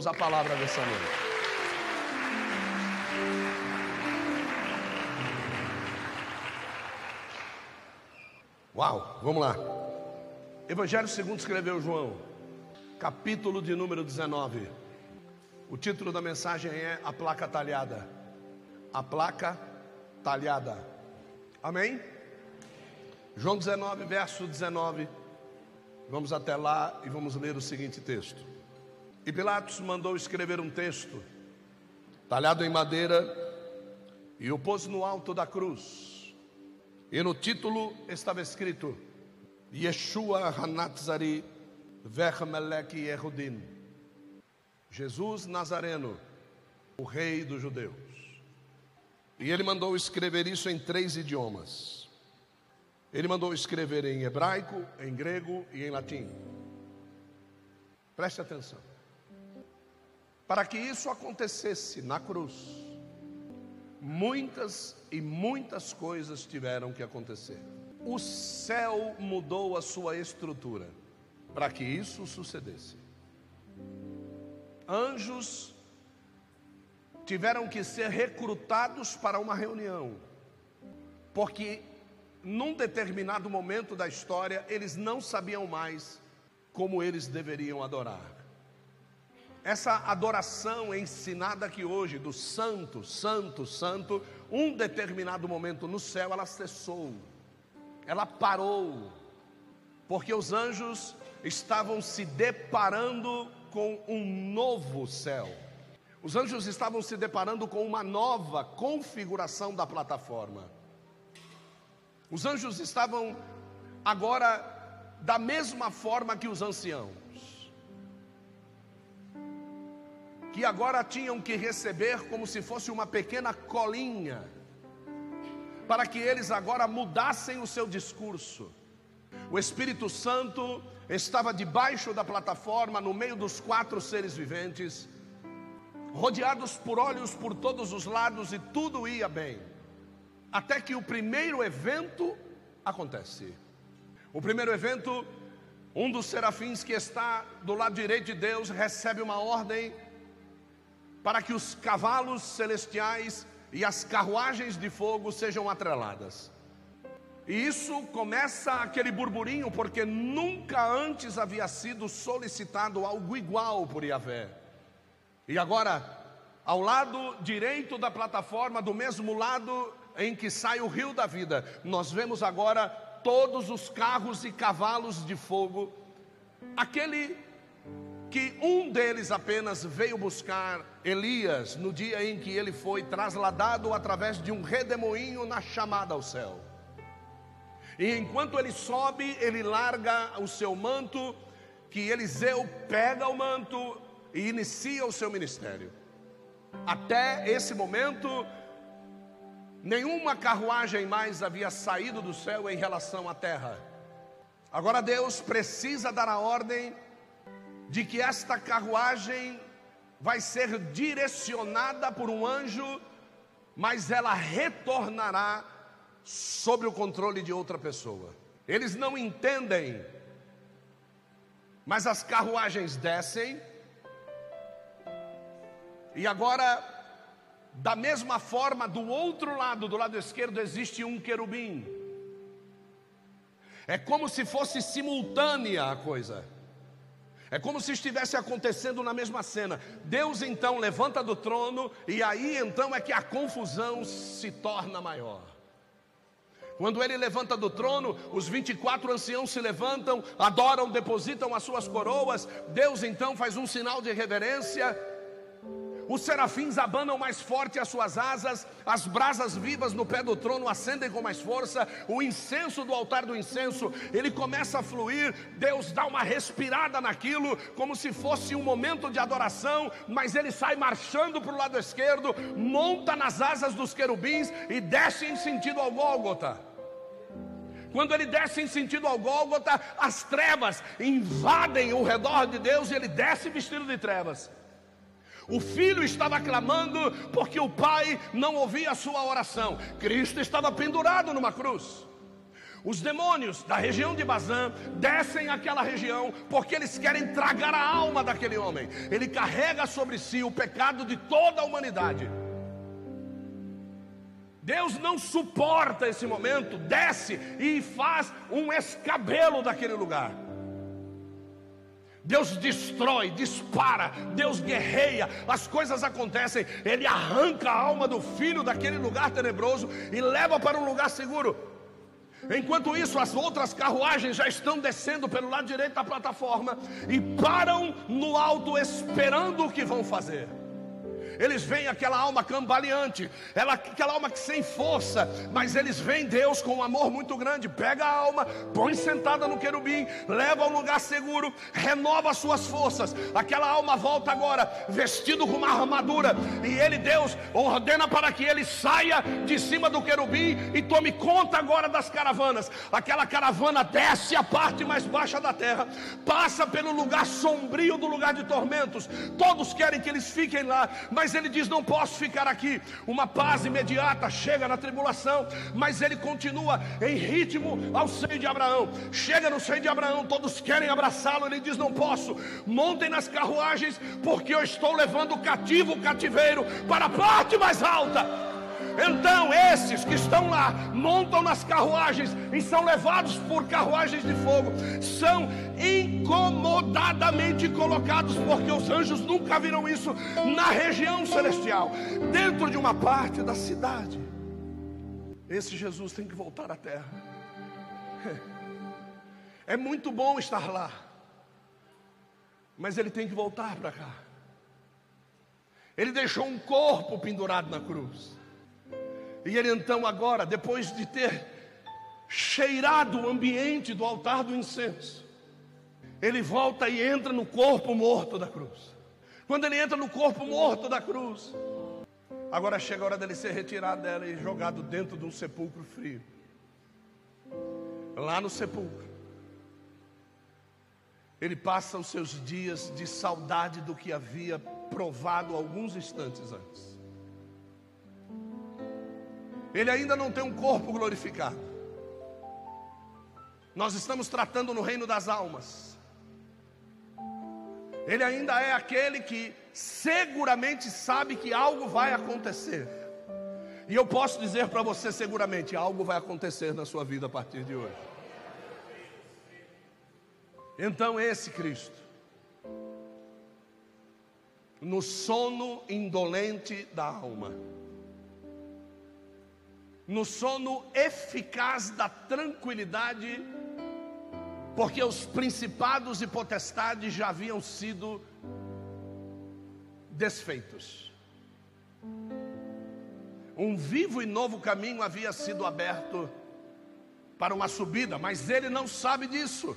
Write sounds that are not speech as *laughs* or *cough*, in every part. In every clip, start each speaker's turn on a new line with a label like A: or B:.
A: Vamos à palavra dessa noite. Uau, vamos lá. Evangelho segundo escreveu João, capítulo de número 19. O título da mensagem é A Placa Talhada. A Placa Talhada. Amém? João 19, verso 19. Vamos até lá e vamos ler o seguinte texto. E Pilatos mandou escrever um texto, talhado em madeira, e o pôs no alto da cruz. E no título estava escrito: Yeshua Hanatzari Vermelech Yehudim. Jesus Nazareno, o Rei dos Judeus. E ele mandou escrever isso em três idiomas. Ele mandou escrever em hebraico, em grego e em latim. Preste atenção. Para que isso acontecesse na cruz, muitas e muitas coisas tiveram que acontecer. O céu mudou a sua estrutura para que isso sucedesse. Anjos tiveram que ser recrutados para uma reunião, porque num determinado momento da história, eles não sabiam mais como eles deveriam adorar. Essa adoração ensinada aqui hoje, do santo, santo, santo, um determinado momento no céu ela cessou, ela parou, porque os anjos estavam se deparando com um novo céu. Os anjos estavam se deparando com uma nova configuração da plataforma. Os anjos estavam agora da mesma forma que os anciãos, que agora tinham que receber como se fosse uma pequena colinha, para que eles agora mudassem o seu discurso. O Espírito Santo estava debaixo da plataforma, no meio dos quatro seres viventes, rodeados por olhos por todos os lados e tudo ia bem até que o primeiro evento acontece. O primeiro evento, um dos serafins que está do lado direito de Deus recebe uma ordem para que os cavalos celestiais e as carruagens de fogo sejam atreladas. E isso começa aquele burburinho, porque nunca antes havia sido solicitado algo igual por Yahvé. E agora, ao lado direito da plataforma, do mesmo lado em que sai o rio da vida, nós vemos agora todos os carros e cavalos de fogo, aquele que um deles apenas veio buscar Elias no dia em que ele foi trasladado através de um redemoinho na chamada ao céu. E enquanto ele sobe, ele larga o seu manto, que Eliseu pega o manto e inicia o seu ministério. Até esse momento, Nenhuma carruagem mais havia saído do céu em relação à terra. Agora Deus precisa dar a ordem de que esta carruagem vai ser direcionada por um anjo, mas ela retornará sob o controle de outra pessoa. Eles não entendem, mas as carruagens descem, e agora da mesma forma, do outro lado, do lado esquerdo, existe um querubim. É como se fosse simultânea a coisa. É como se estivesse acontecendo na mesma cena. Deus então levanta do trono, e aí então é que a confusão se torna maior. Quando ele levanta do trono, os 24 anciãos se levantam, adoram, depositam as suas coroas. Deus então faz um sinal de reverência os serafins abanam mais forte as suas asas, as brasas vivas no pé do trono acendem com mais força, o incenso do altar do incenso, ele começa a fluir, Deus dá uma respirada naquilo, como se fosse um momento de adoração, mas ele sai marchando para o lado esquerdo, monta nas asas dos querubins e desce em sentido ao Gólgota. Quando ele desce em sentido ao Gólgota, as trevas invadem o redor de Deus e ele desce vestido de trevas. O filho estava clamando porque o pai não ouvia a sua oração. Cristo estava pendurado numa cruz. Os demônios da região de Bazã descem àquela região porque eles querem tragar a alma daquele homem. Ele carrega sobre si o pecado de toda a humanidade. Deus não suporta esse momento, desce e faz um escabelo daquele lugar. Deus destrói, dispara, Deus guerreia, as coisas acontecem, Ele arranca a alma do filho daquele lugar tenebroso e leva para um lugar seguro. Enquanto isso, as outras carruagens já estão descendo pelo lado direito da plataforma e param no alto esperando o que vão fazer. Eles veem aquela alma cambaleante, ela, aquela alma que sem força, mas eles veem Deus com um amor muito grande. Pega a alma, põe sentada no querubim, leva a um lugar seguro, renova suas forças. Aquela alma volta agora, vestido com uma armadura, e ele, Deus, ordena para que ele saia de cima do querubim e tome conta agora das caravanas. Aquela caravana desce a parte mais baixa da terra, passa pelo lugar sombrio do lugar de tormentos. Todos querem que eles fiquem lá, mas mas ele diz: Não posso ficar aqui. Uma paz imediata chega na tribulação, mas ele continua em ritmo ao seio de Abraão. Chega no seio de Abraão, todos querem abraçá-lo. Ele diz: Não posso. Montem nas carruagens, porque eu estou levando o cativo, o cativeiro, para a parte mais alta. Então esses que estão lá montam nas carruagens e são levados por carruagens de fogo, são incomodadamente colocados, porque os anjos nunca viram isso na região celestial, dentro de uma parte da cidade. Esse Jesus tem que voltar à terra. *laughs* É muito bom estar lá, mas ele tem que voltar para cá. Ele deixou um corpo pendurado na cruz. E ele então, agora, depois de ter cheirado o ambiente do altar do incenso, ele volta e entra no corpo morto da cruz. Quando ele entra no corpo morto da cruz, agora chega a hora dele ser retirado dela e jogado dentro de um sepulcro frio. Lá no sepulcro, ele passa os seus dias de saudade do que havia provado alguns instantes antes. Ele ainda não tem um corpo glorificado. Nós estamos tratando no reino das almas. Ele ainda é aquele que seguramente sabe que algo vai acontecer. E eu posso dizer para você seguramente: algo vai acontecer na sua vida a partir de hoje. Então, esse Cristo, no sono indolente da alma, no sono eficaz da tranquilidade, porque os principados e potestades já haviam sido desfeitos. Um vivo e novo caminho havia sido aberto para uma subida, mas ele não sabe disso.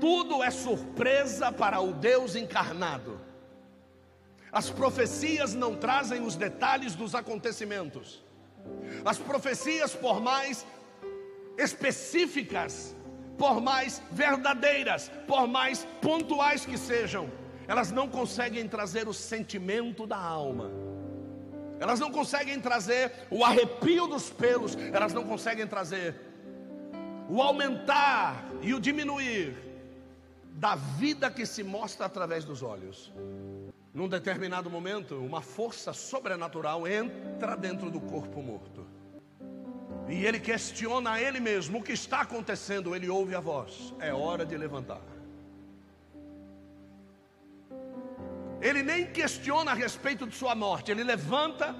A: Tudo é surpresa para o Deus encarnado. As profecias não trazem os detalhes dos acontecimentos. As profecias, por mais específicas, por mais verdadeiras, por mais pontuais que sejam, elas não conseguem trazer o sentimento da alma. Elas não conseguem trazer o arrepio dos pelos, elas não conseguem trazer o aumentar e o diminuir da vida que se mostra através dos olhos. Num determinado momento, uma força sobrenatural entra dentro do corpo morto. E ele questiona a ele mesmo: o que está acontecendo? Ele ouve a voz: é hora de levantar. Ele nem questiona a respeito de sua morte, ele levanta,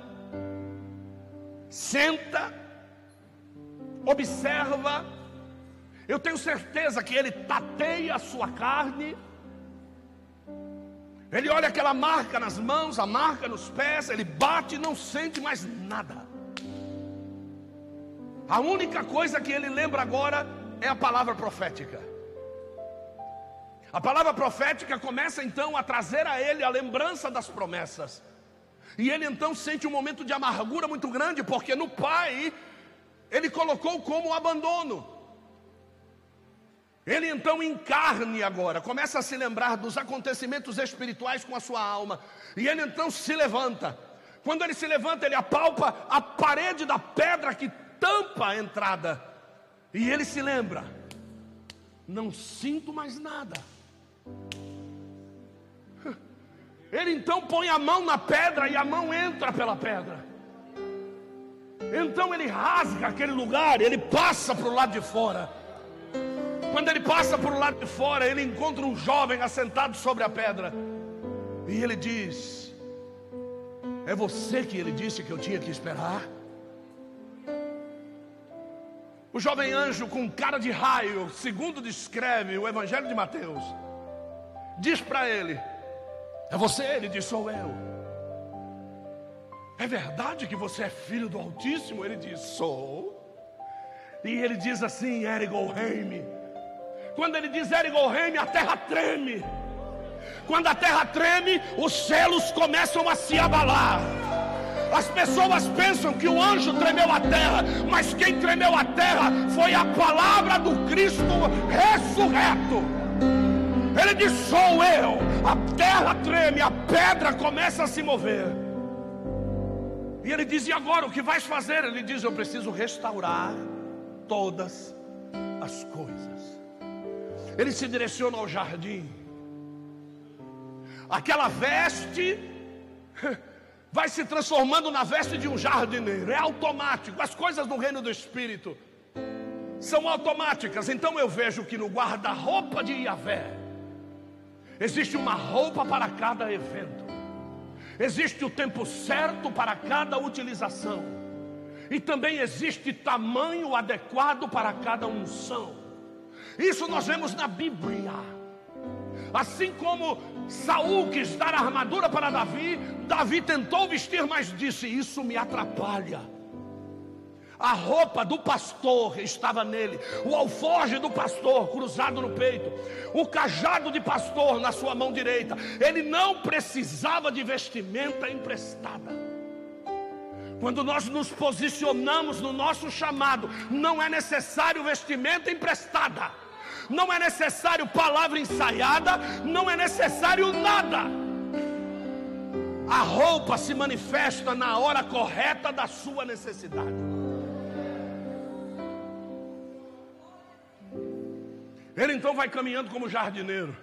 A: senta, observa. Eu tenho certeza que ele tateia a sua carne ele olha aquela marca nas mãos, a marca nos pés, ele bate e não sente mais nada. A única coisa que ele lembra agora é a palavra profética. A palavra profética começa então a trazer a ele a lembrança das promessas. E ele então sente um momento de amargura muito grande, porque no pai ele colocou como abandono. Ele então encarne agora, começa a se lembrar dos acontecimentos espirituais com a sua alma, e ele então se levanta. Quando ele se levanta, ele apalpa a parede da pedra que tampa a entrada E ele se lembra: não sinto mais nada. Ele então põe a mão na pedra e a mão entra pela pedra. Então ele rasga aquele lugar, ele passa para o lado de fora. Quando ele passa o lado de fora, ele encontra um jovem assentado sobre a pedra. E ele diz: É você que ele disse que eu tinha que esperar? O jovem anjo com cara de raio, segundo descreve o Evangelho de Mateus, diz para ele: é você? Ele diz: Sou eu. É verdade que você é filho do Altíssimo? Ele diz: Sou. E ele diz assim: Erigolheim. Quando ele diz Erigolheim, a terra treme. Quando a terra treme, os céus começam a se abalar. As pessoas pensam que o anjo tremeu a terra, mas quem tremeu a terra foi a palavra do Cristo ressurreto. Ele diz: Sou eu. A terra treme, a pedra começa a se mover. E ele diz: E agora o que vais fazer? Ele diz: Eu preciso restaurar todas as coisas. Ele se direciona ao jardim. Aquela veste *laughs* vai se transformando na veste de um jardineiro. É automático. As coisas do reino do Espírito são automáticas. Então eu vejo que no guarda-roupa de Yahvé Existe uma roupa para cada evento. Existe o tempo certo para cada utilização. E também existe tamanho adequado para cada unção. Isso nós vemos na Bíblia. Assim como Saul quis dar armadura para Davi, Davi tentou vestir, mas disse: Isso me atrapalha. A roupa do pastor estava nele, o alforje do pastor cruzado no peito, o cajado de pastor na sua mão direita. Ele não precisava de vestimenta emprestada. Quando nós nos posicionamos no nosso chamado, não é necessário vestimenta emprestada, não é necessário palavra ensaiada, não é necessário nada. A roupa se manifesta na hora correta da sua necessidade. Ele então vai caminhando como jardineiro.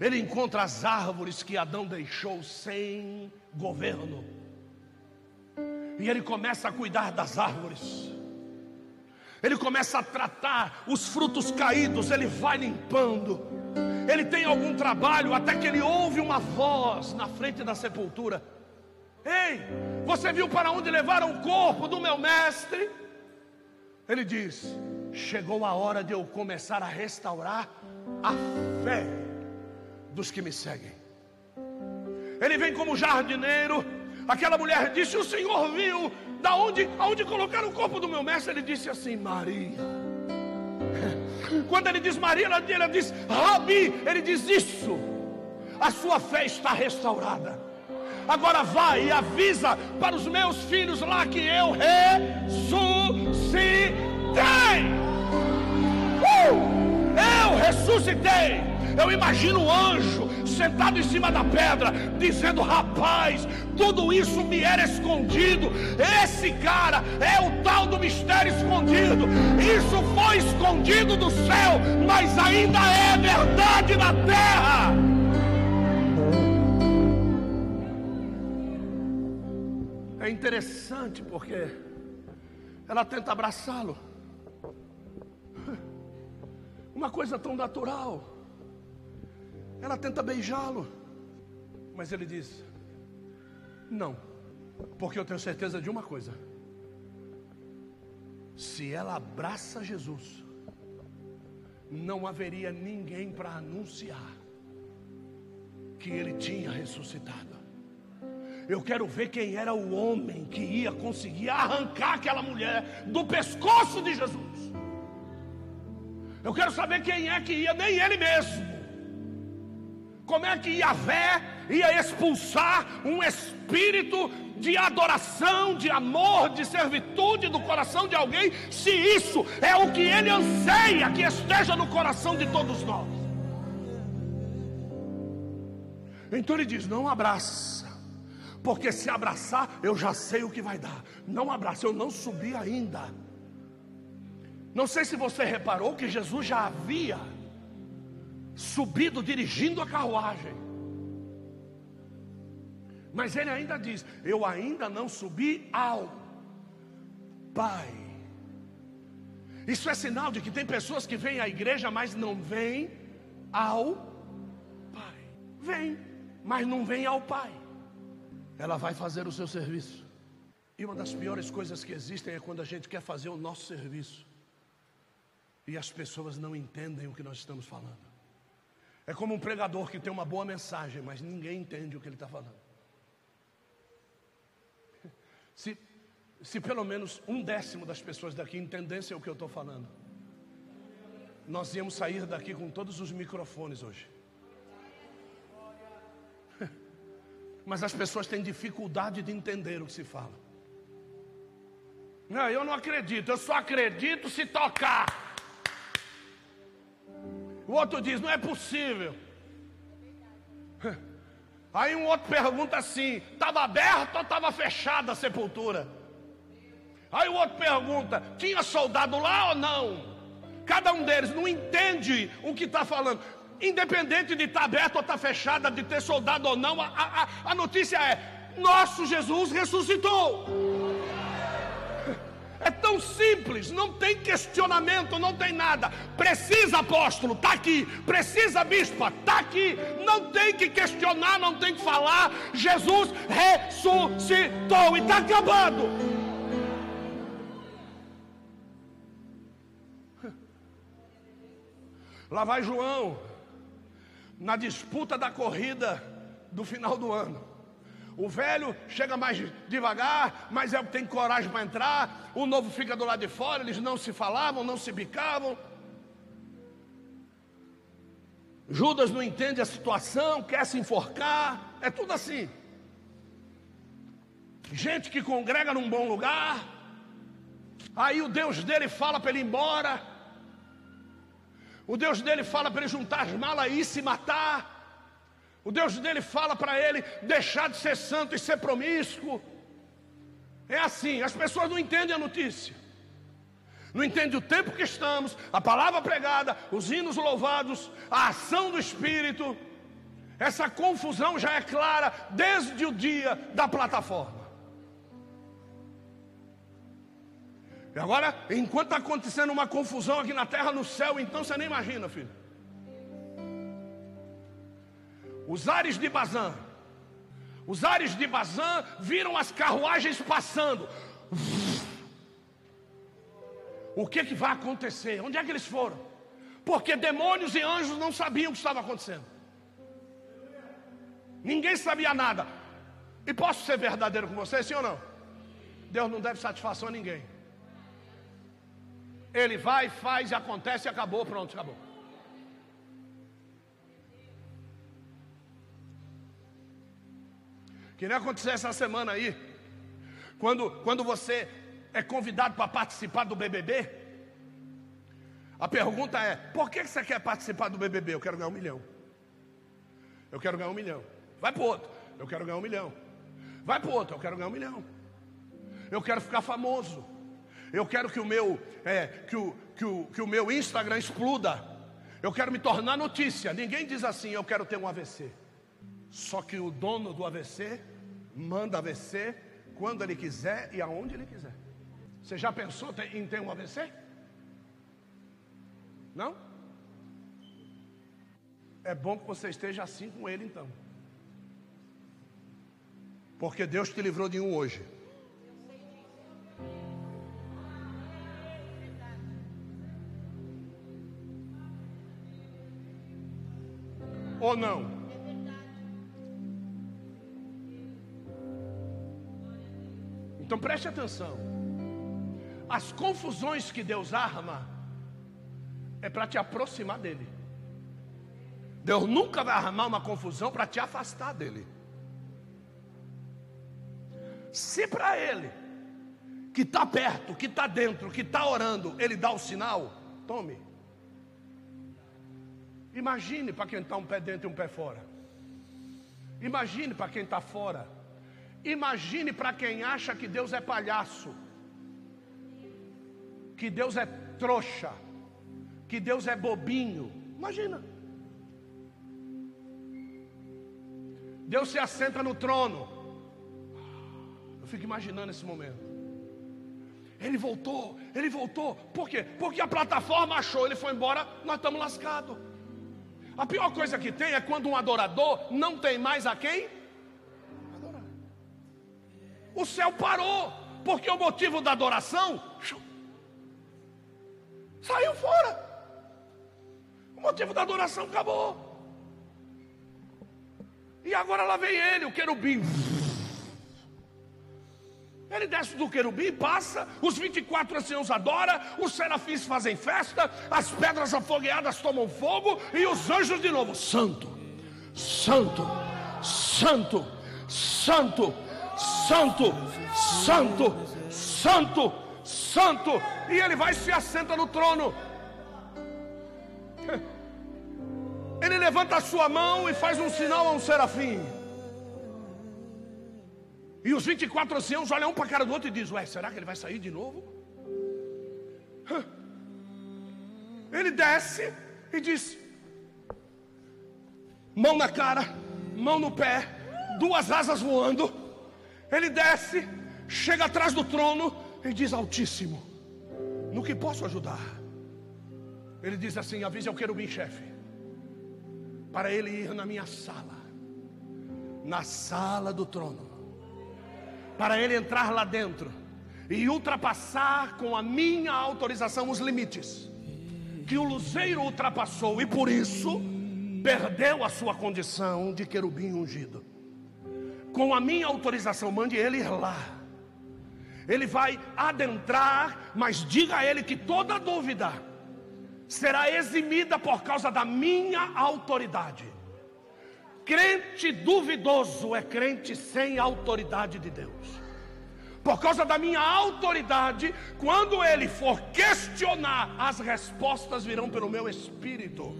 A: Ele encontra as árvores que Adão deixou sem governo. E ele começa a cuidar das árvores. Ele começa a tratar os frutos caídos, ele vai limpando. Ele tem algum trabalho até que ele ouve uma voz na frente da sepultura. Ei, você viu para onde levaram o corpo do meu mestre? Ele diz: chegou a hora de eu começar a restaurar a fé dos que me seguem. Ele vem como jardineiro. Aquela mulher disse: O Senhor viu da onde, aonde colocaram o corpo do meu mestre? Ele disse assim: Maria. *laughs* Quando ele diz Maria, ela, diz Rabi. Ele diz isso. A sua fé está restaurada. Agora vai e avisa para os meus filhos lá que eu ressuscitei. Eu ressuscitei. Eu imagino o anjo sentado em cima da pedra, dizendo: Rapaz, tudo isso me era escondido. Esse cara é o tal do mistério escondido. Isso foi escondido do céu, mas ainda é verdade na terra. É interessante porque ela tenta abraçá-lo. Uma coisa tão natural. Ela tenta beijá-lo. Mas ele diz: Não, porque eu tenho certeza de uma coisa. Se ela abraça Jesus, não haveria ninguém para anunciar que ele tinha ressuscitado. Eu quero ver quem era o homem que ia conseguir arrancar aquela mulher do pescoço de Jesus. Eu quero saber quem é que ia, nem ele mesmo. Como é que Yahvé ia expulsar um espírito de adoração, de amor, de servitude do coração de alguém, se isso é o que ele anseia que esteja no coração de todos nós? Então ele diz: não abraça, porque se abraçar, eu já sei o que vai dar. Não abraça, eu não subi ainda. Não sei se você reparou que Jesus já havia subido dirigindo a carruagem. Mas ele ainda diz: Eu ainda não subi ao Pai. Isso é sinal de que tem pessoas que vêm à igreja, mas não vêm ao Pai. Vem, mas não vem ao Pai. Ela vai fazer o seu serviço. E uma das piores coisas que existem é quando a gente quer fazer o nosso serviço e as pessoas não entendem o que nós estamos falando. É como um pregador que tem uma boa mensagem, mas ninguém entende o que ele está falando. *laughs* Se, se pelo menos um décimo das pessoas daqui entendessem o que eu estou falando, nós íamos sair daqui com todos os microfones hoje. *laughs* Mas as pessoas têm dificuldade de entender o que se fala. Não, eu não acredito, eu só acredito se tocar. O outro diz: não é possível. *laughs* Aí um outro pergunta assim: estava aberta ou estava fechada a sepultura? Aí o outro pergunta: tinha soldado lá ou não? Cada um deles não entende o que está falando. Independente de estar tá aberta ou estar tá fechada, de ter soldado ou não, a, a, a notícia é: nosso Jesus ressuscitou. É tão simples, não tem questionamento, não tem nada. Precisa, apóstolo, está aqui. Precisa, bispa, está aqui. Não tem que questionar, não tem que falar. Jesus ressuscitou e está acabando. Lá vai João, na disputa da corrida do final do ano. O velho chega mais devagar, mas é o que tem coragem para entrar. O novo fica do lado de fora. Eles não se falavam, não se bicavam. Judas não entende a situação, quer se enforcar. É tudo assim. Gente que congrega num bom lugar. Aí o Deus dele fala para ele ir embora. O Deus dele fala para ele juntar as malas e se matar. O Deus dele fala para ele deixar de ser santo e ser promíscuo. É assim, as pessoas não entendem a notícia. Não entendem o tempo que estamos, a palavra pregada, os hinos louvados, a ação do Espírito. Essa confusão já é clara desde o dia da plataforma. E agora, enquanto está acontecendo uma confusão aqui na terra, no céu, então você nem imagina, filho. Os ares de Bazã. Os ares de Bazã viram as carruagens passando. O que, que vai acontecer? Onde é que eles foram? Porque demônios e anjos não sabiam o que estava acontecendo. Ninguém sabia nada. E posso ser verdadeiro com você, sim ou não? Deus não deve satisfação a ninguém. Ele vai, faz, acontece e acabou, pronto, acabou. Que nem aconteceu essa semana aí. Quando, quando você é convidado para participar do BBB, a pergunta é: por que você quer participar do BBB? Eu quero ganhar um milhão. Eu quero ganhar um milhão. Vai para outro. Eu quero ganhar um milhão. Vai para outro. Eu quero ganhar um milhão. Eu quero ficar famoso. Eu quero que o meu, é, que o, que o, que o meu Instagram exploda. Eu quero me tornar notícia. Ninguém diz assim: eu quero ter um AVC. Só que o dono do AVC manda AVC quando ele quiser e aonde ele quiser. Você já pensou em ter um AVC? Não? É bom que você esteja assim com ele então. Porque Deus te livrou de um hoje. Ou não? Então preste atenção. As confusões que Deus arma é para te aproximar dele. Deus nunca vai armar uma confusão para te afastar dele. Se para ele, que está perto, que está dentro, que está orando, ele dá o sinal, tome. Imagine para quem está um pé dentro e um pé fora. Imagine para quem está fora. Imagine para quem acha que Deus é palhaço. que Deus é trouxa, que Deus é bobinho. Imagina. Deus se assenta no trono. Eu fico imaginando esse momento. Ele voltou, ele voltou. Por quê? Porque a plataforma achou, ele foi embora, nós estamos lascados. A pior coisa que tem é quando um adorador não tem mais a quem. O céu parou, porque o motivo da adoração saiu fora. O motivo da adoração acabou. E agora lá vem ele, o querubim. Ele desce do querubim, passa, os 24 anciãos adoram, os serafins fazem festa, as pedras afogueadas tomam fogo e os anjos de novo, santo, santo, santo, santo, santo, santo, santo, santo, e ele vai e se assenta no trono. Ele levanta a sua mão e faz um sinal a um serafim. E os 24 anciãos olham um para a cara do outro e dizem: Ué, será que ele vai sair de novo? Ele desce e diz: mão na cara, mão no pé, duas asas voando. Ele desce, chega atrás do trono e diz: Altíssimo, no que posso ajudar? Ele diz assim: avise ao querubim chefe, para ele ir na minha sala, na sala do trono para ele entrar lá dentro e ultrapassar com a minha autorização os limites que o luzeiro ultrapassou e por isso perdeu a sua condição de querubim ungido. Com a minha autorização, mande ele ir lá. Ele vai adentrar, mas diga a ele que toda dúvida será eximida por causa da minha autoridade. Crente duvidoso é crente sem autoridade de Deus. Por causa da minha autoridade, quando ele for questionar, as respostas virão pelo meu espírito.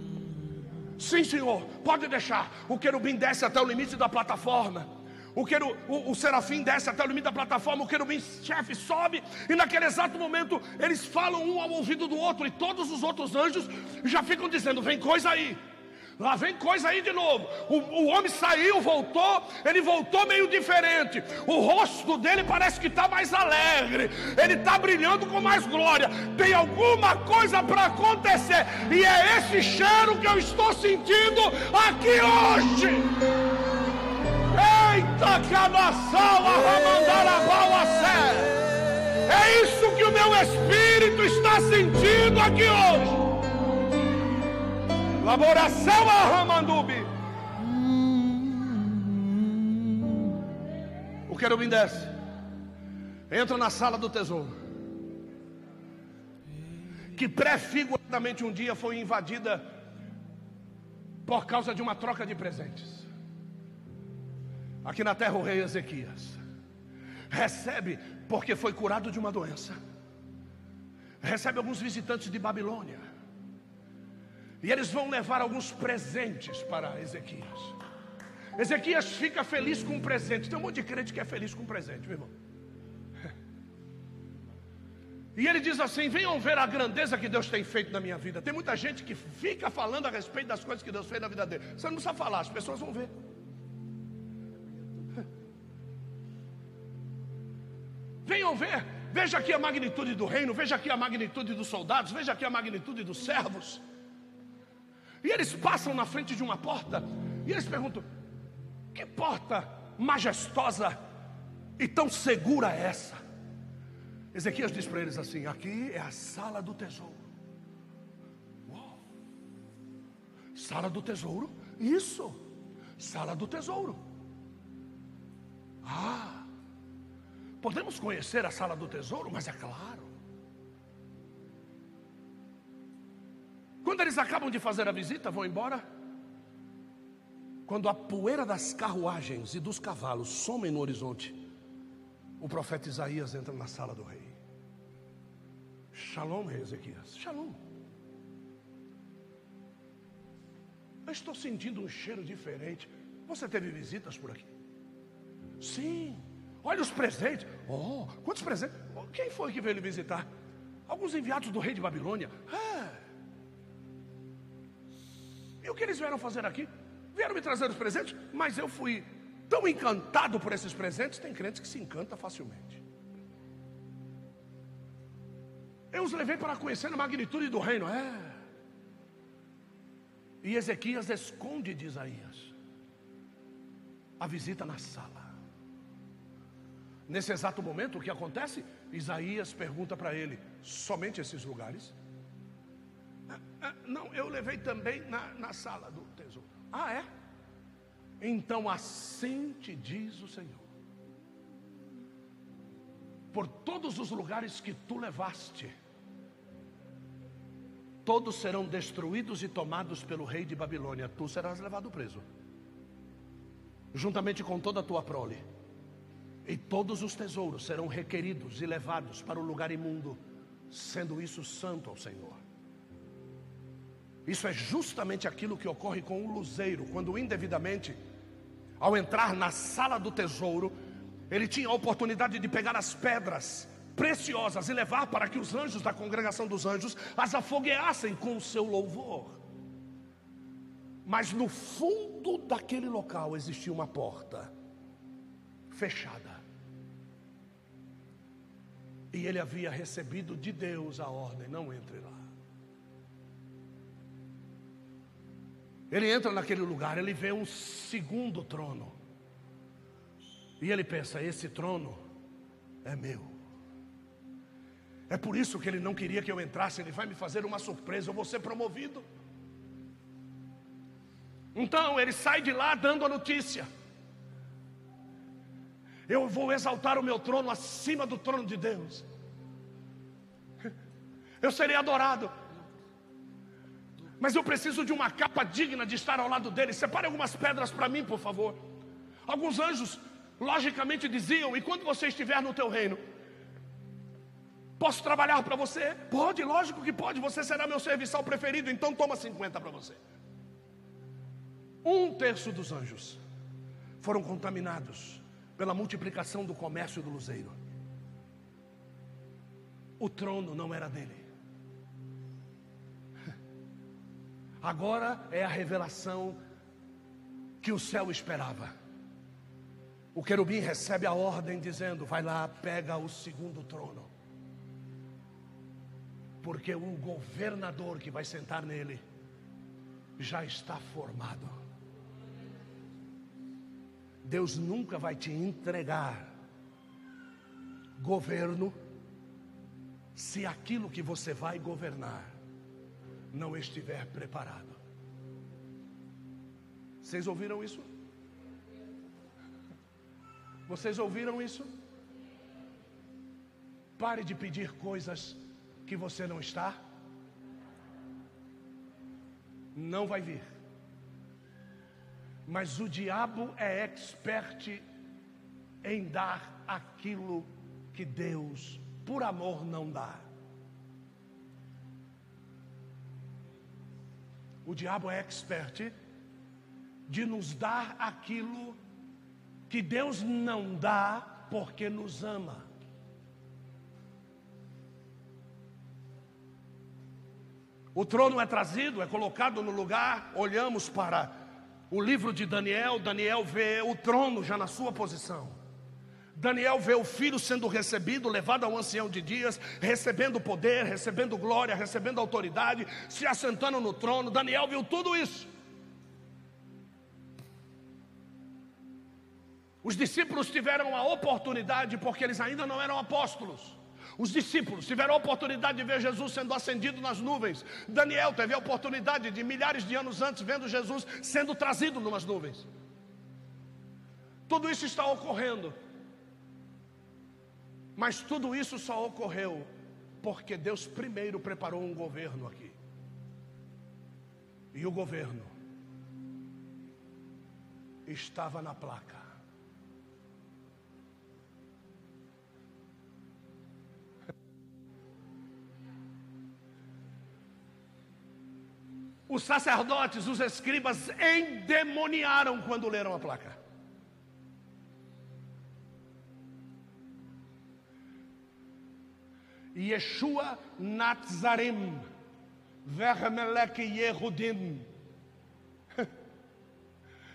A: Sim, Senhor, pode deixar. O querubim desce até o limite da plataforma. O, queru, o, o serafim desce até o limite da plataforma, o querubim chefe sobe, e naquele exato momento eles falam um ao ouvido do outro, e todos os outros anjos já ficam dizendo: vem coisa aí. Lá vem coisa aí de novo. O, o homem saiu, voltou, ele voltou meio diferente. O rosto dele parece que está mais alegre. Ele está brilhando com mais glória. Tem alguma coisa para acontecer. E é esse cheiro que eu estou sentindo aqui hoje. É isso que o meu espírito está sentindo aqui hoje. Laboração a Ramandubi. O querubim desce. Entra na sala do tesouro. Que prefiguradamente um dia foi invadida por causa de uma troca de presentes. Aqui na terra o rei Ezequias recebe porque foi curado de uma doença. Recebe alguns visitantes de Babilônia e eles vão levar alguns presentes para Ezequias. Ezequias fica feliz com o presente. Tem um monte de crente que é feliz com o presente, meu irmão. E ele diz assim: venham ver a grandeza que Deus tem feito na minha vida. Tem muita gente que fica falando a respeito das coisas que Deus fez na vida dele. Você não precisa falar, as pessoas vão ver. Venham ver, veja aqui a magnitude do reino, veja aqui a magnitude dos soldados, veja aqui a magnitude dos servos. E eles passam na frente de uma porta e eles perguntam: que porta majestosa e tão segura é essa? Ezequias diz para eles assim: aqui é a sala do tesouro. Uau. Sala do tesouro? Isso, sala do tesouro. Ah, podemos conhecer a sala do tesouro, mas é claro. Quando eles acabam de fazer a visita, vão embora. Quando a poeira das carruagens e dos cavalos somem no horizonte, o profeta Isaías entra na sala do rei. Shalom, rei Ezequias. Shalom. Eu estou sentindo um cheiro diferente. Você teve visitas por aqui? Sim. Olha os presentes. Oh, quantos presentes? Quem foi que veio lhe visitar? Alguns enviados do rei de Babilônia. É. E o que eles vieram fazer aqui? Vieram me trazer os presentes, mas eu fui tão encantado por esses presentes. Tem crentes que se encanta facilmente. Eu os levei para conhecer a magnitude do reino. É. E Ezequias esconde de Isaías a visita na sala. Nesse exato momento, o que acontece? Isaías pergunta para ele: somente esses lugares? Ah, ah, não, eu levei também na, na sala do tesouro. Ah, é? Então assim te diz o Senhor: por todos os lugares que tu levaste, todos serão destruídos e tomados pelo rei de Babilônia, tu serás levado preso, juntamente com toda a tua prole. E todos os tesouros serão requeridos e levados para o lugar imundo, sendo isso santo ao Senhor. Isso é justamente aquilo que ocorre com o luzeiro, quando indevidamente, ao entrar na sala do tesouro, ele tinha a oportunidade de pegar as pedras preciosas e levar para que os anjos da congregação dos anjos as afogueassem com o seu louvor. Mas no fundo daquele local existia uma porta fechada. E ele havia recebido de Deus a ordem: não entre lá. Ele entra naquele lugar, ele vê um segundo trono. E ele pensa: esse trono é meu. É por isso que ele não queria que eu entrasse. Ele vai me fazer uma surpresa, eu vou ser promovido. Então ele sai de lá dando a notícia. Eu vou exaltar o meu trono acima do trono de Deus. Eu serei adorado. Mas eu preciso de uma capa digna de estar ao lado dele. Separe algumas pedras para mim, por favor. Alguns anjos, logicamente, diziam: E quando você estiver no teu reino, posso trabalhar para você? Pode, lógico que pode. Você será meu serviçal preferido. Então toma 50 para você. Um terço dos anjos foram contaminados pela multiplicação do comércio do luzeiro. O trono não era dele. Agora é a revelação que o céu esperava. O querubim recebe a ordem dizendo: vai lá, pega o segundo trono. Porque o governador que vai sentar nele já está formado. Deus nunca vai te entregar governo se aquilo que você vai governar não estiver preparado. Vocês ouviram isso? Vocês ouviram isso? Pare de pedir coisas que você não está. Não vai vir. Mas o diabo é expert em dar aquilo que Deus, por amor, não dá. O diabo é expert de nos dar aquilo que Deus não dá porque nos ama. O trono é trazido, é colocado no lugar, olhamos para o livro de Daniel, Daniel vê o trono já na sua posição. Daniel vê o filho sendo recebido, levado ao ancião de dias, recebendo poder, recebendo glória, recebendo autoridade, se assentando no trono. Daniel viu tudo isso. Os discípulos tiveram a oportunidade, porque eles ainda não eram apóstolos, os discípulos tiveram a oportunidade de ver Jesus sendo ascendido nas nuvens. Daniel teve a oportunidade de milhares de anos antes vendo Jesus sendo trazido numas nuvens. Tudo isso está ocorrendo. Mas tudo isso só ocorreu porque Deus primeiro preparou um governo aqui. E o governo estava na placa. Os sacerdotes, os escribas endemoniaram quando leram a placa. Yeshua Nazarim, Vermelech Yehudim. *laughs*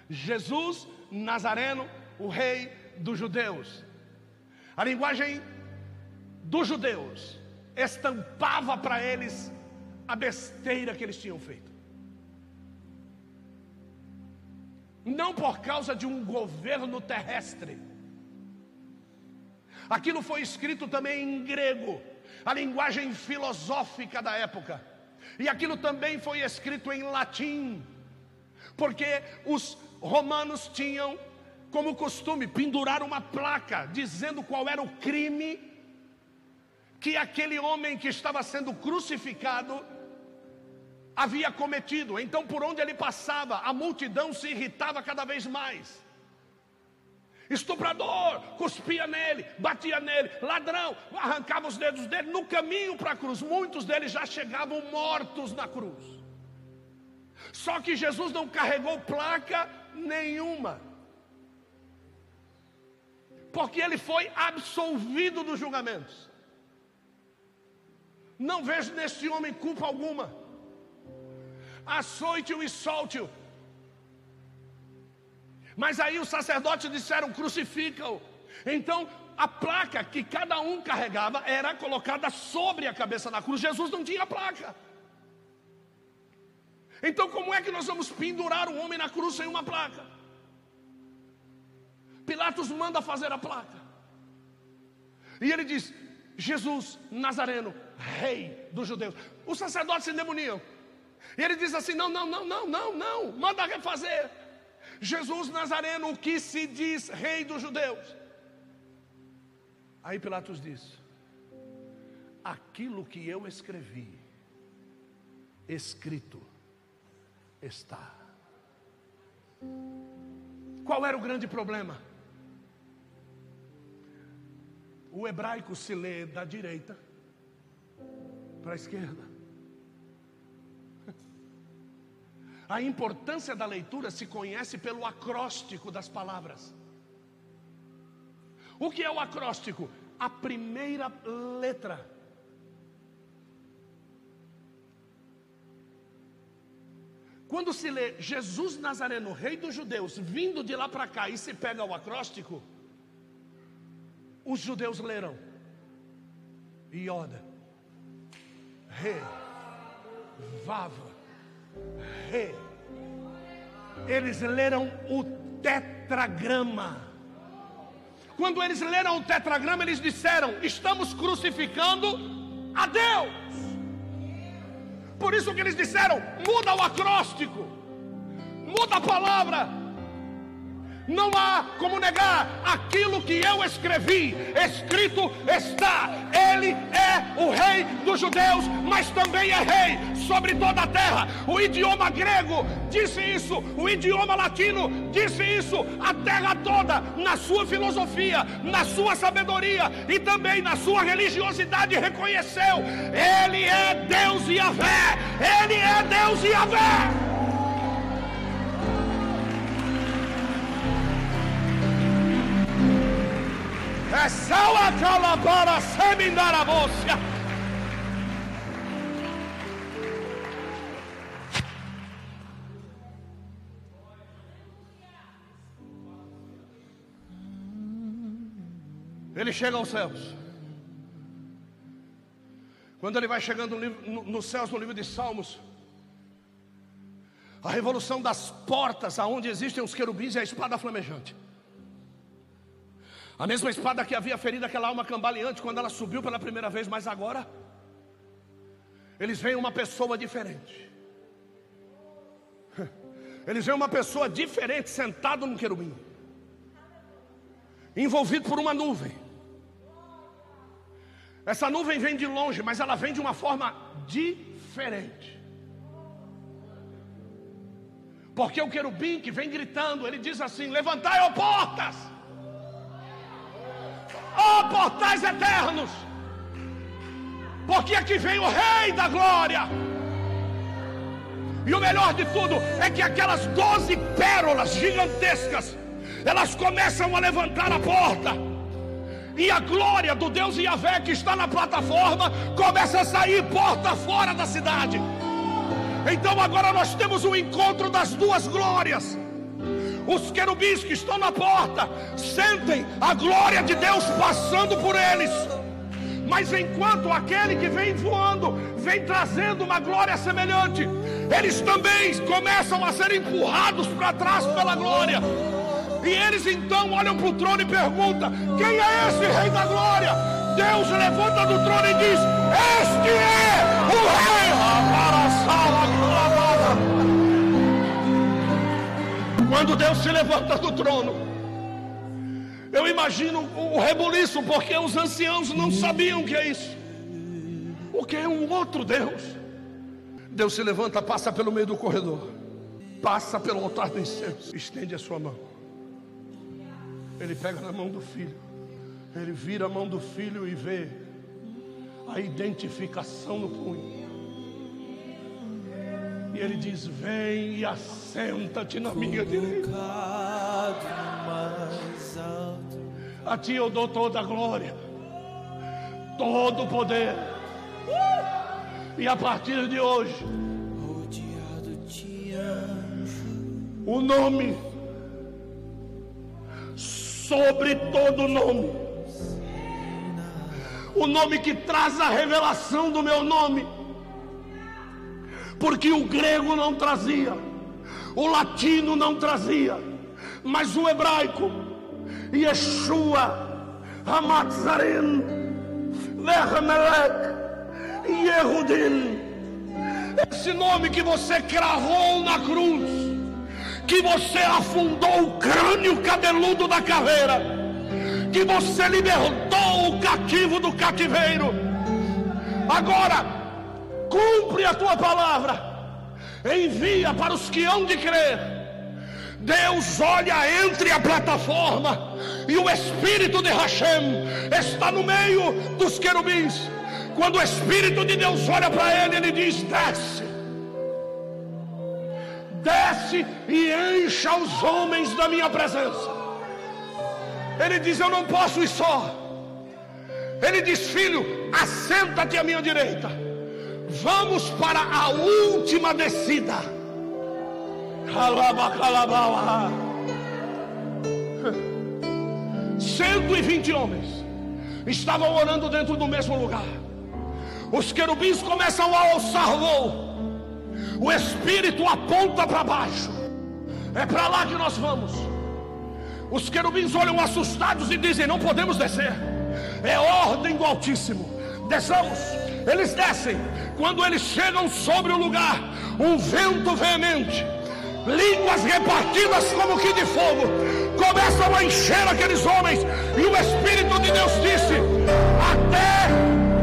A: Jesus Nazareno, o rei dos judeus. A linguagem dos judeus estampava para eles a besteira que eles tinham feito. Não por causa de um governo terrestre. Aquilo foi escrito também em grego, a linguagem filosófica da época. E aquilo também foi escrito em latim, porque os romanos tinham como costume pendurar uma placa dizendo qual era o crime que aquele homem que estava sendo crucificado havia cometido. Então, por onde ele passava, a multidão se irritava cada vez mais. Estuprador, cuspia nele, batia nele, ladrão, arrancava os dedos dele no caminho para a cruz. Muitos deles já chegavam mortos na cruz. Só que Jesus não carregou placa nenhuma, porque ele foi absolvido dos julgamentos. Não vejo neste homem culpa alguma. Açoite-o e solte-o. Mas aí os sacerdotes disseram: crucifica-o. Então a placa que cada um carregava era colocada sobre a cabeça da cruz. Jesus não tinha placa. Então, como é que nós vamos pendurar o homem na cruz sem uma placa? Pilatos manda fazer a placa. E ele diz: Jesus Nazareno, rei dos judeus. Os sacerdotes se endemoniam. E ele diz assim: não, não, não, não, não, não, manda refazer. Jesus Nazareno, o que se diz rei dos judeus? Aí Pilatos diz: aquilo que eu escrevi, escrito está. Qual era o grande problema? O hebraico se lê da direita para a esquerda. A importância da leitura se conhece pelo acróstico das palavras. O que é o acróstico? A primeira letra. Quando se lê Jesus Nazareno, rei dos judeus, vindo de lá para cá e se pega o acróstico, os judeus leram Ioda, Re, Vava, Eles leram o tetragrama. Quando eles leram o tetragrama, eles disseram: Estamos crucificando a Deus. Por isso que eles disseram: muda o acróstico, muda a palavra, não há como negar aquilo que eu escrevi. Escrito está: Ele é o Rei dos Judeus, mas também é Rei sobre toda a terra. O idioma grego disse isso, o idioma latino disse isso, a terra toda, na sua filosofia, na sua sabedoria e também na sua religiosidade, reconheceu: Ele é Deus e a Ele é Deus e a Ele chega aos céus. Quando ele vai chegando no livro, no, nos céus, no livro de Salmos, a revolução das portas, aonde existem os querubins e a espada flamejante. A mesma espada que havia ferido aquela alma cambaleante quando ela subiu pela primeira vez, mas agora eles veem uma pessoa diferente. *laughs* Eles veem uma pessoa diferente sentado no querubim, envolvido por uma nuvem. Essa nuvem vem de longe, mas ela vem de uma forma diferente. Porque o querubim que vem gritando, ele diz assim: Levantai, ó portas! Ó oh, portais eternos, porque aqui vem o Rei da Glória. E o melhor de tudo é que aquelas doze pérolas gigantescas, elas começam a levantar a porta. E a glória do Deus Yahvé que está na plataforma começa a sair porta fora da cidade. Então agora nós temos o um encontro das duas glórias. Os querubins que estão na porta sentem a glória de Deus passando por eles. Mas enquanto aquele que vem voando vem trazendo uma glória semelhante, eles também começam a ser empurrados para trás pela glória. E eles então olham para o trono e perguntam: Quem é esse Rei da Glória? Deus levanta do trono e diz: Este é o Rei. Quando Deus se levanta do trono, eu imagino o rebuliço, porque os anciãos não sabiam o que é isso. O que é um outro Deus? Deus se levanta, passa pelo meio do corredor, passa pelo altar do incenso, estende a sua mão. Ele pega na mão do filho, ele vira a mão do filho e vê a identificação no punho. E ele diz: Vem e assenta-te na minha direita. A ti eu dou toda a glória, todo o poder. E a partir de hoje, o nome sobre todo nome, o nome que traz a revelação do meu nome, porque o grego não trazia, o latino não trazia, mas o hebraico Yeshua, Hamatzarem, Lehamelech, Yehudin. Esse nome que você cravou na cruz, que você afundou o crânio cabeludo da caveira, que você libertou o cativo do cativeiro. Agora, cumpre a tua palavra, envia para os que hão de crer Deus olha entre a plataforma e o Espírito de Hashem está no meio dos querubins. Quando o Espírito de Deus olha para ele, ele diz: desce, desce e encha os homens da minha presença. Ele diz: Eu não posso ir só. Ele diz: Filho, assenta-te à minha direita. Vamos para a última descida. 120 homens estavam orando dentro do mesmo lugar. Os querubins começam a alçar voo. O espírito aponta para baixo. É para lá que nós vamos. Os querubins olham assustados e dizem: Não podemos descer. É ordem do Altíssimo. Desçamos. Eles descem. Quando eles chegam sobre o lugar, um vento veemente línguas repartidas como que de fogo, começam a encher aqueles homens, e o Espírito de Deus disse: Até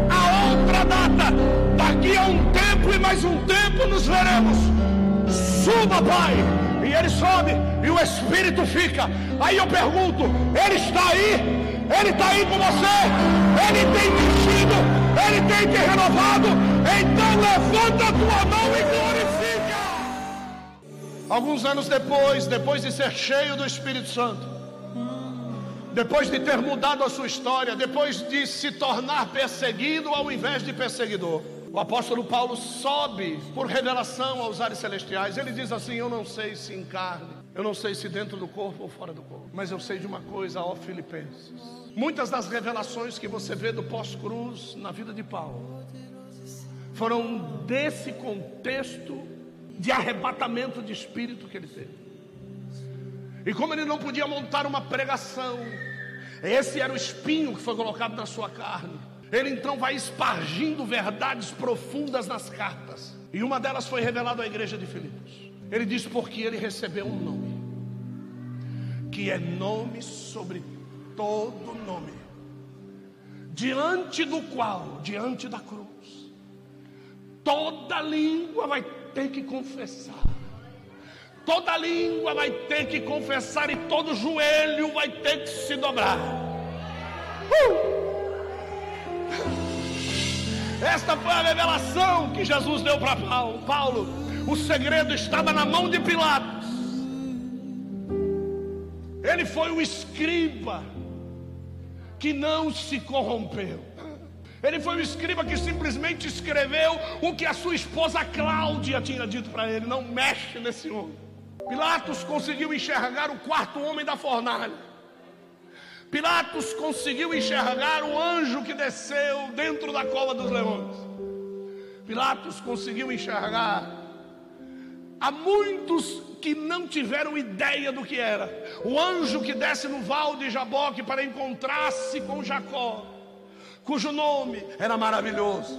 A: a outra data, daqui a um tempo e mais um tempo nos veremos. Suba, Pai. E ele sobe, e o Espírito fica. Aí eu pergunto: Ele está aí? Ele está aí com você? Ele tem mexido? Ele tem te renovado? Então levanta a tua mão e glorifica. Alguns anos depois, depois de ser cheio do Espírito Santo, depois de ter mudado a sua história, depois de se tornar perseguido ao invés de perseguidor, o apóstolo Paulo sobe por revelação aos ares celestiais. Ele diz assim: Eu não sei se em carne, eu não sei se dentro do corpo ou fora do corpo, mas eu sei de uma coisa, ó Filipenses. Muitas das revelações que você vê do pós-cruz na vida de Paulo foram desse contexto de arrebatamento de espírito que ele teve. E como ele não podia montar uma pregação, esse era o espinho que foi colocado na sua carne. Ele então vai espargindo verdades profundas nas cartas. E uma delas foi revelada à igreja de Filipos. Ele diz: Porque ele recebeu um nome, que é nome sobre todo nome, diante do qual, diante da cruz, toda língua vai ter que confessar. Toda língua vai ter que confessar e todo joelho vai ter que se dobrar. Uh! Esta foi a revelação que Jesus deu para Paulo. Paulo, o segredo estava na mão de Pilatos. Ele foi o escriba que não se corrompeu. Ele foi o escriba que simplesmente escreveu o que a sua esposa Cláudia tinha dito para ele: não mexe nesse homem. Pilatos conseguiu enxergar o quarto homem da fornalha. Pilatos conseguiu enxergar o anjo que desceu dentro da cova dos leões. Pilatos conseguiu enxergar. Há muitos que não tiveram ideia do que era. O anjo que desce no val de Jaboque para encontrar-se com Jacó, cujo nome era maravilhoso.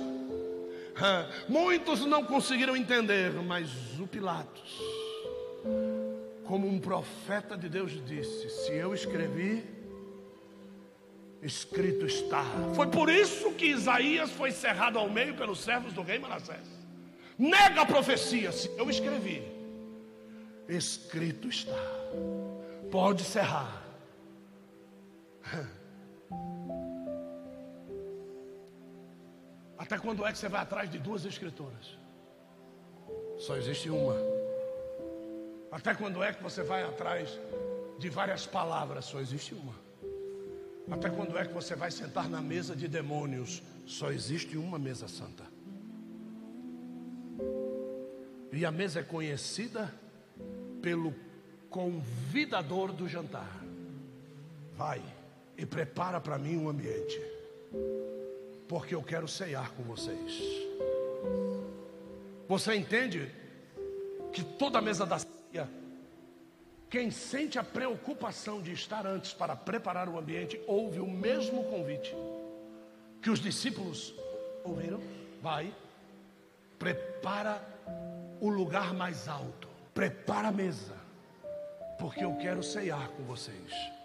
A: Muitos não conseguiram entender, mas o Pilatos, como um profeta de Deus disse: Se eu escrevi, escrito está. Foi por isso que Isaías foi cerrado ao meio pelos servos do rei Manassés. Nega a profecia, eu escrevi, escrito está. Pode cerrar. Até quando é que você vai atrás de duas escrituras? Só existe uma. Até quando é que você vai atrás de várias palavras? Só existe uma. Até quando é que você vai sentar na mesa de demônios? Só existe uma mesa santa. E a mesa é conhecida pelo convidador do jantar. Vai e prepara para mim um ambiente, porque eu quero ceiar com vocês. Você entende que toda mesa da ceia, quem sente a preocupação de estar antes para preparar o ambiente, ouve o mesmo convite que os discípulos ouviram. Vai, prepara o lugar mais alto, prepara a mesa, porque eu quero ceiar com vocês.